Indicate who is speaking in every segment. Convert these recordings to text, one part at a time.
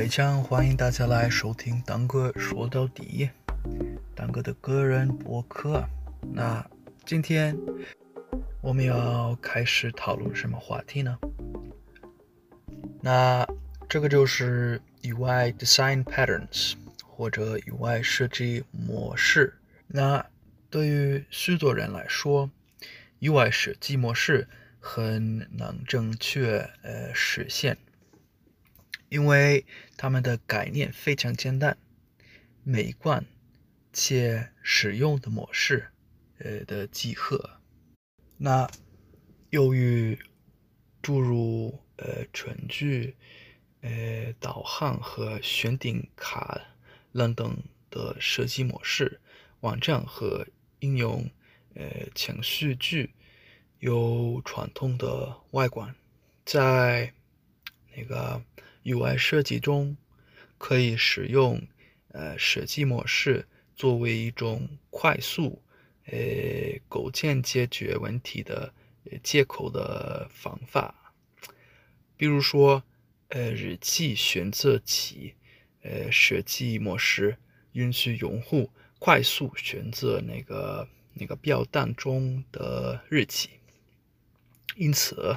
Speaker 1: 非常欢迎大家来收听当哥说到底，当哥的个人博客。那今天我们要开始讨论什么话题呢？那这个就是 UI design patterns 或者 UI 设计模式。那对于许多人来说，UI 设计模式很难正确呃实现。因为它们的概念非常简单、美观且实用的模式，呃的集合。那由于诸如呃全局、呃导航和选定卡等等的设计模式，网站和应用呃程序具有传统的外观，在那个。UI 设计中可以使用呃设计模式作为一种快速呃构建解决问题的呃接口的方法。比如说呃日期选择器呃设计模式允许用户快速选择那个那个表单中的日期，因此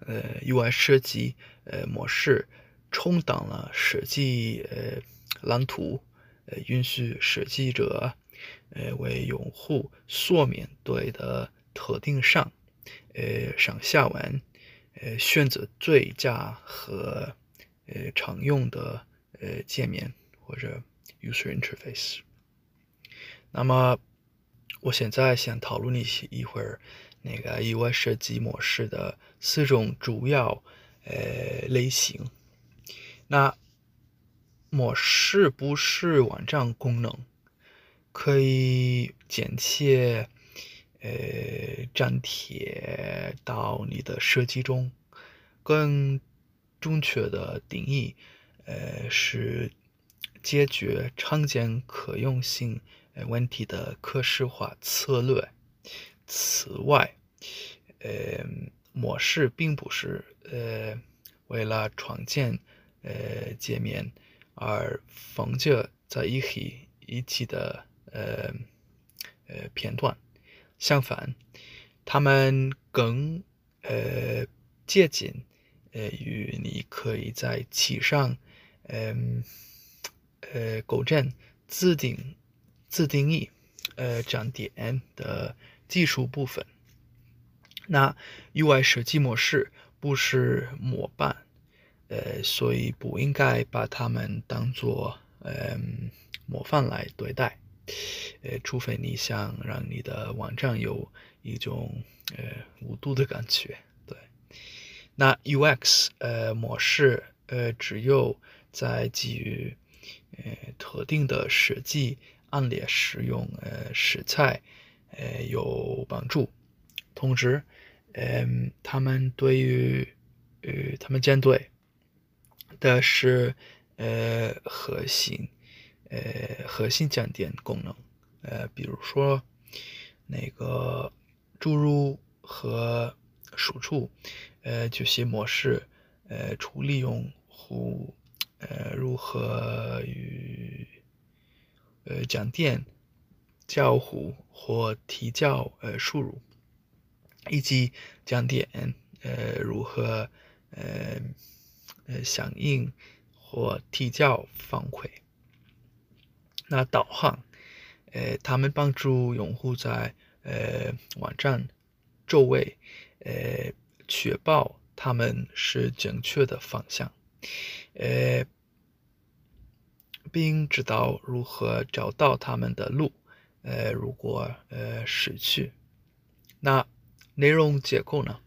Speaker 1: 呃 UI 设计呃模式。充当了设计呃蓝图，呃允许设计者呃为用户所面对的特定上呃上下文呃选择最佳和呃常用的呃界面或者 user interface。那么我现在想讨论一些一会儿那个 UI 设计模式的四种主要呃类型。那模式不是网站功能，可以剪切呃粘贴到你的设计中。更准确的定义，呃是解决常见可用性问题的可视化策略。此外，呃模式并不是呃为了创建。呃，界面而放着在一起一起的呃呃片段，相反，他们更呃接近呃与你可以在其上嗯呃构建自定自定义呃站点的技术部分。那 UI 设计模式不是模板。呃，所以不应该把它们当做嗯模范来对待，呃，除非你想让你的网站有一种呃无度的感觉。对，那 UX 呃模式呃只有在基于呃特定的设计案例使用呃食材呃有帮助，同时嗯他们对于呃他们针对。的是呃核心呃核心讲点功能呃比如说那个注入和输出呃这些模式呃处理用户呃如何与呃讲点交互或提交呃输入以及讲点呃如何呃呃，响应或提交反馈。那导航，呃，他们帮助用户在呃网站周围，呃，确保他们是正确的方向，呃，并知道如何找到他们的路。呃，如果呃失去，那内容结构呢？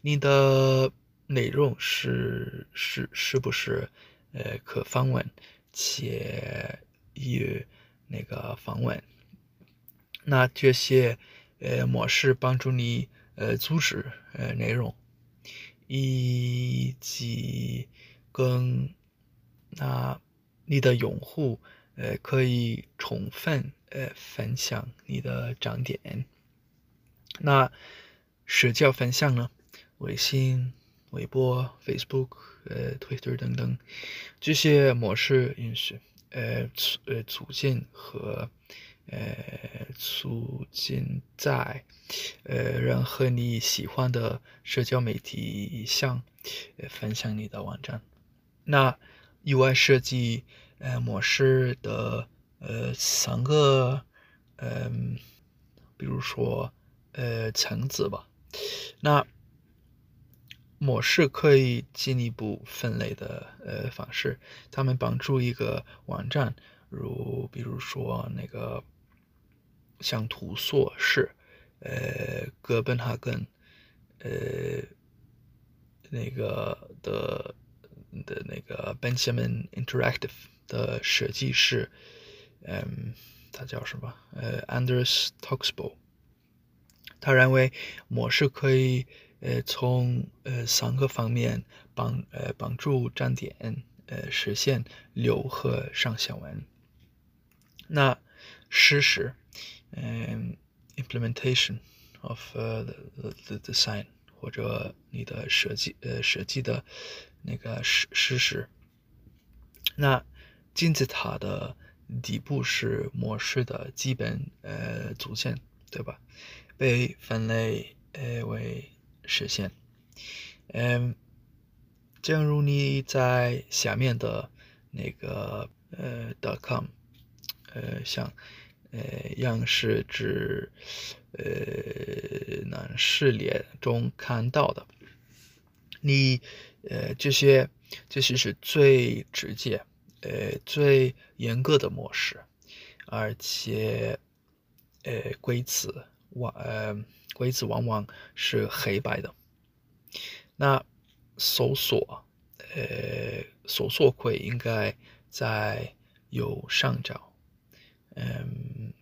Speaker 1: 你的。内容是是是不是呃可访问且与那个访问？那这些呃模式帮助你呃组织呃内容，以及跟那你的用户呃可以充分呃分享你的涨点。那社交分享呢？微信。微博、Facebook、呃 Twitter 等等，这些模式允许呃促呃促进和呃促进在呃人和你喜欢的社交媒体上呃分享你的网站。那 UI 设计呃模式的呃三个嗯，比如说呃层次吧。那模式可以进一步分类的呃方式，他们帮助一个网站，如比如说那个像图索式，呃哥本哈根，呃那个的的那个 Benjamin Interactive 的设计师，嗯，他叫什么？呃，Anders t o x b o 他认为模式可以呃从呃三个方面帮呃帮助站点呃实现流和上下文。那实施嗯 implementation of the the design 或者你的设计呃设计的那个实实施。那金字塔的底部是模式的基本呃组件，对吧？被分类呃为实现，嗯，正如你在下面的那个呃 .com 呃像呃样式指呃那视列中看到的，你呃这些这些是最直接呃最严格的模式，而且呃规则。往呃，规则往往是黑白的。那搜索，呃，搜索柜应该在右上角。嗯，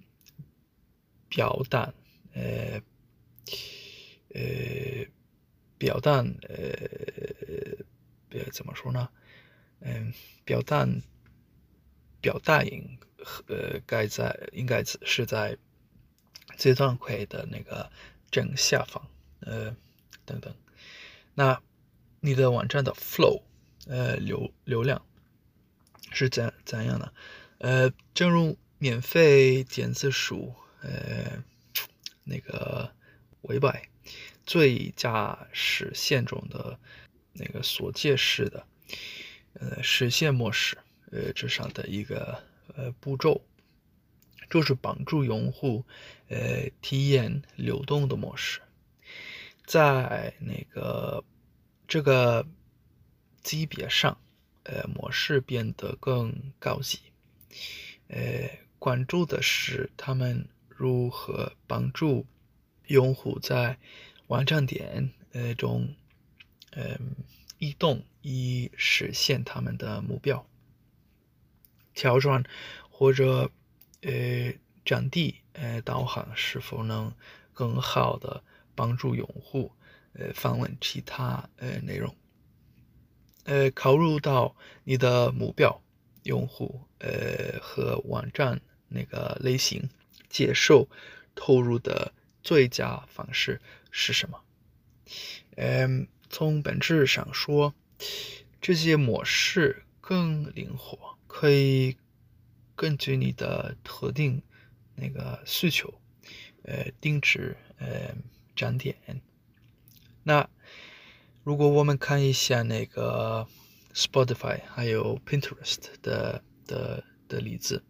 Speaker 1: 表单，呃，呃，表单，呃，呃怎么说呢？嗯，表单，表大应呃，该在应该是在。这段块的那个正下方，呃，等等。那你的网站的 flow，呃，流流量是怎怎样的？呃，正如免费电子书，呃，那个尾摆最佳实现中的那个所介示的，呃，实现模式，呃，这上的一个呃步骤。就是帮助用户，呃，体验流动的模式，在那个这个级别上，呃，模式变得更高级，呃，关注的是他们如何帮助用户在网站点呃中，嗯，移动以实现他们的目标，调转或者。呃，占地呃导航是否能更好的帮助用户呃访问其他呃内容？呃，考虑到你的目标用户呃和网站那个类型，接受投入的最佳方式是什么？嗯，从本质上说，这些模式更灵活，可以。根据你的特定那个需求，呃，定制呃站点。那如果我们看一下那个 Spotify 还有 Pinterest 的的的例子，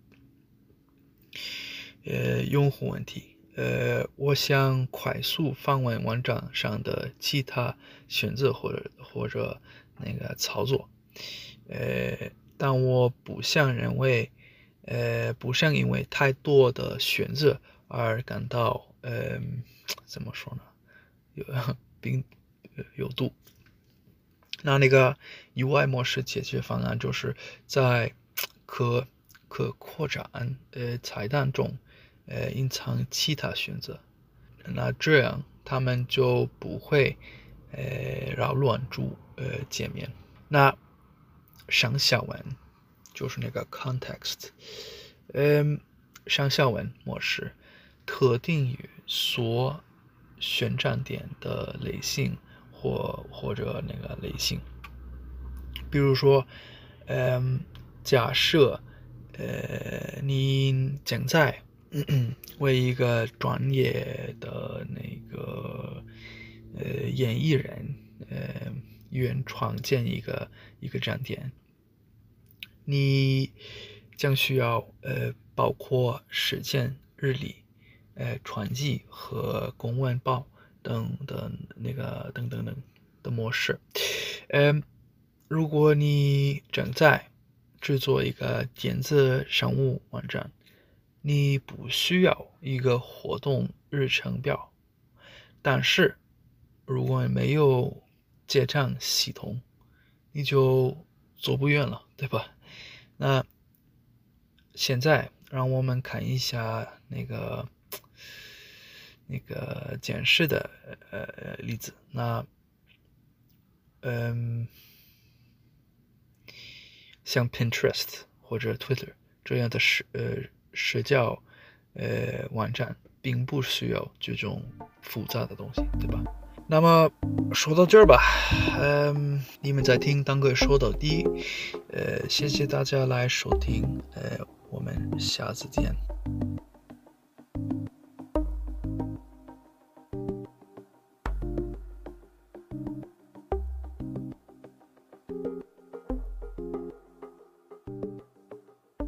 Speaker 1: 呃，用户问题，呃，我想快速访问网站上的其他选择或者或者那个操作，呃，但我不想认为。呃，不想因为太多的选择而感到，呃，怎么说呢？有并有度。那那个 UI 模式解决方案就是在可可扩展呃彩蛋中，呃隐藏其他选择。那这样他们就不会呃扰乱住呃界面。那上下文。就是那个 context，嗯，上下文模式特定于所选站点的类型或或者那个类型。比如说，嗯，假设，呃，你正在为一个专业的那个呃演艺人，呃，原创建一个一个站点，你将需要呃包括时间、日历、呃传记和公文报等的那个等等等的模式，嗯。如果你正在制作一个电子商务网站，你不需要一个活动日程表。但是，如果没有结账系统，你就走不远了，对吧？那现在让我们看一下那个那个简式的呃例子。那，嗯。像 Pinterest 或者 Twitter 这样的社呃社交呃网站，并不需要这种复杂的东西，对吧？那么说到这儿吧，嗯，你们在听当哥说到底，呃，谢谢大家来收听，呃，我们下次见。